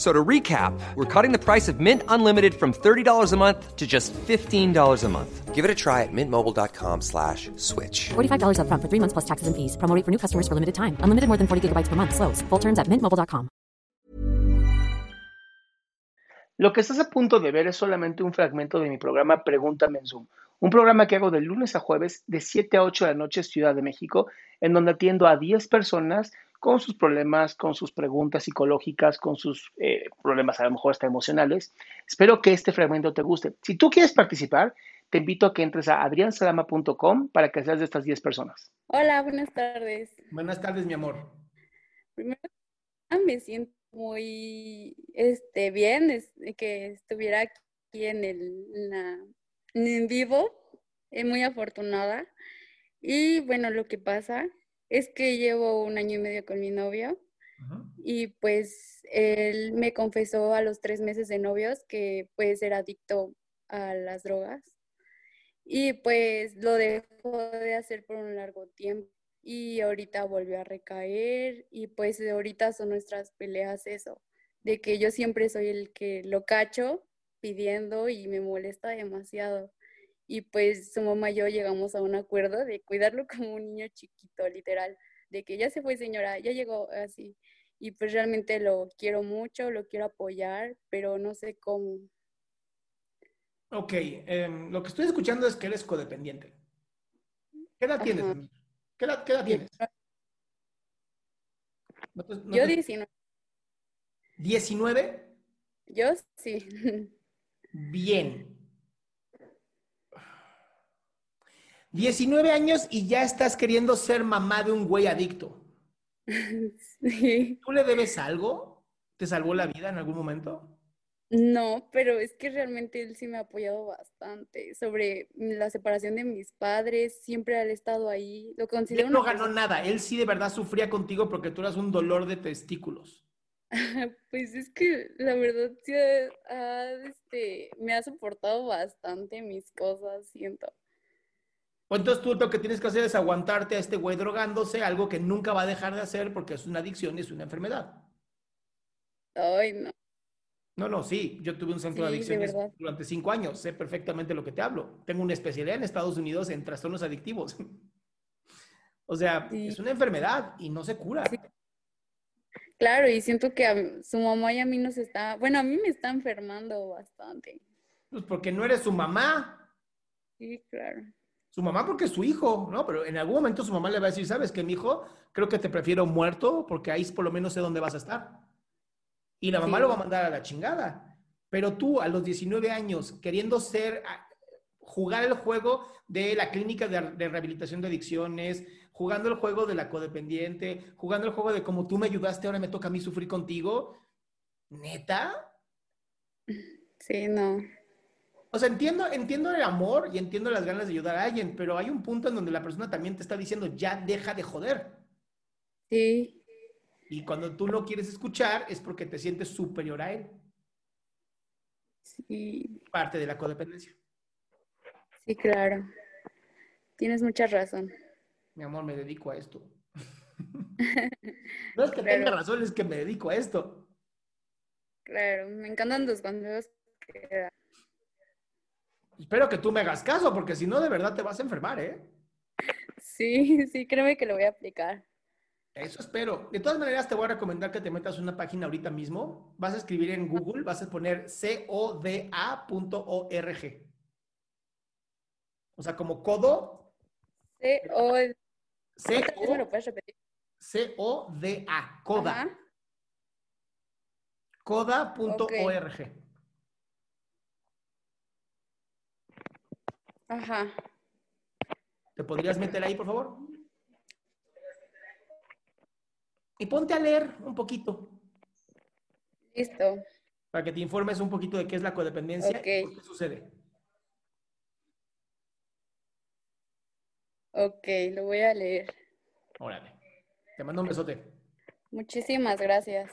So to recap, we're cutting the price of Mint Unlimited from $30 a month to just $15 a month. Give it a try at mintmobile.com slash switch. $45 upfront for three months plus taxes and fees. Promo rate for new customers for limited time. Unlimited more than 40 gigabytes per month. Slows. Full terms at mintmobile.com. Lo que estás a punto de ver es solamente un fragmento de mi programa Pregúntame en Zoom, un programa que hago de lunes a jueves de 7 a 8 de la noche Ciudad de México, en donde atiendo a 10 personas con sus problemas, con sus preguntas psicológicas, con sus eh, problemas a lo mejor hasta emocionales. Espero que este fragmento te guste. Si tú quieres participar, te invito a que entres a adriansalama.com para que seas de estas 10 personas. Hola, buenas tardes. Buenas tardes, mi amor. Primero, me siento muy este, bien es- que estuviera aquí en el en la- en vivo. Es muy afortunada. Y bueno, lo que pasa es que llevo un año y medio con mi novio y pues él me confesó a los tres meses de novios que pues era adicto a las drogas y pues lo dejó de hacer por un largo tiempo y ahorita volvió a recaer y pues ahorita son nuestras peleas eso, de que yo siempre soy el que lo cacho pidiendo y me molesta demasiado. Y pues su mamá y yo llegamos a un acuerdo de cuidarlo como un niño chiquito, literal, de que ya se fue señora, ya llegó así. Y pues realmente lo quiero mucho, lo quiero apoyar, pero no sé cómo. Ok, em, lo que estoy escuchando es que eres codependiente. ¿Qué edad tienes? Ajá. ¿Qué edad, qué edad tienes? No te- no Yo te- 19, ¿19? yo sí. Bien. 19 años y ya estás queriendo ser mamá de un güey adicto. Sí. ¿Tú le debes algo? ¿Te salvó la vida en algún momento? No, pero es que realmente él sí me ha apoyado bastante sobre la separación de mis padres, siempre ha estado ahí, lo considero Él no ganó persona- nada. Él sí de verdad sufría contigo porque tú eras un dolor de testículos. Pues es que la verdad sí ha, este, me ha soportado bastante mis cosas, siento. O entonces tú lo que tienes que hacer es aguantarte a este güey drogándose, algo que nunca va a dejar de hacer porque es una adicción y es una enfermedad. Ay, no. No, no, sí. Yo tuve un centro de Sí, de adicciones durante cinco años. Sé perfectamente lo que te hablo. Tengo una especialidad en Estados Unidos en trastornos adictivos. O sea, Sí. es una enfermedad y no se cura. Sí. Claro, y siento que a su mamá y a mí nos está, bueno, a mí me está enfermando bastante. Pues porque no eres su mamá. Sí, claro. Su mamá porque es su hijo, ¿no? Pero en algún momento su mamá le va a decir, ¿sabes qué, mi hijo? Creo que te prefiero muerto porque ahí por lo menos sé dónde vas a estar. Y la mamá Sí. lo va a mandar a la chingada. Pero tú a los 19 años, queriendo ser, a- jugar el juego de la clínica de, de rehabilitación de adicciones, jugando el juego de la codependiente, jugando el juego de como tú me ayudaste, ahora me toca a mí sufrir contigo. ¿Neta? Sí, no. O sea, entiendo, entiendo el amor y entiendo las ganas de ayudar a alguien, pero hay un punto en donde la persona también te está diciendo, ya deja de joder. Sí, Y cuando tú no quieres escuchar es porque te sientes superior a él. sí, Parte de la codependencia. sí, claro. Tienes mucha razón. Mi amor, me dedico a esto. no es que Claro. tenga razón, es que me dedico a esto. Claro, me encantan tus consejos. que. Espero que tú me hagas caso, porque si no, de verdad te vas a enfermar, ¿eh? Sí, sí, créeme que lo voy a aplicar. Eso espero. De todas maneras, te voy a recomendar que te metas una página ahorita mismo. Vas a escribir en Google, vas a poner coda.org. O sea, como codo. C-O... C ¿Me lo puedes repetir? C-O-D-A. Coda. Ajá. Coda.org. Ajá. ¿Te podrías meter ahí, por favor? Y ponte a leer un poquito Listo. para que te informes un poquito de qué es la codependencia Ok. y por qué sucede. Ok, lo voy a leer. Órale. Te mando un besote. Muchísimas gracias.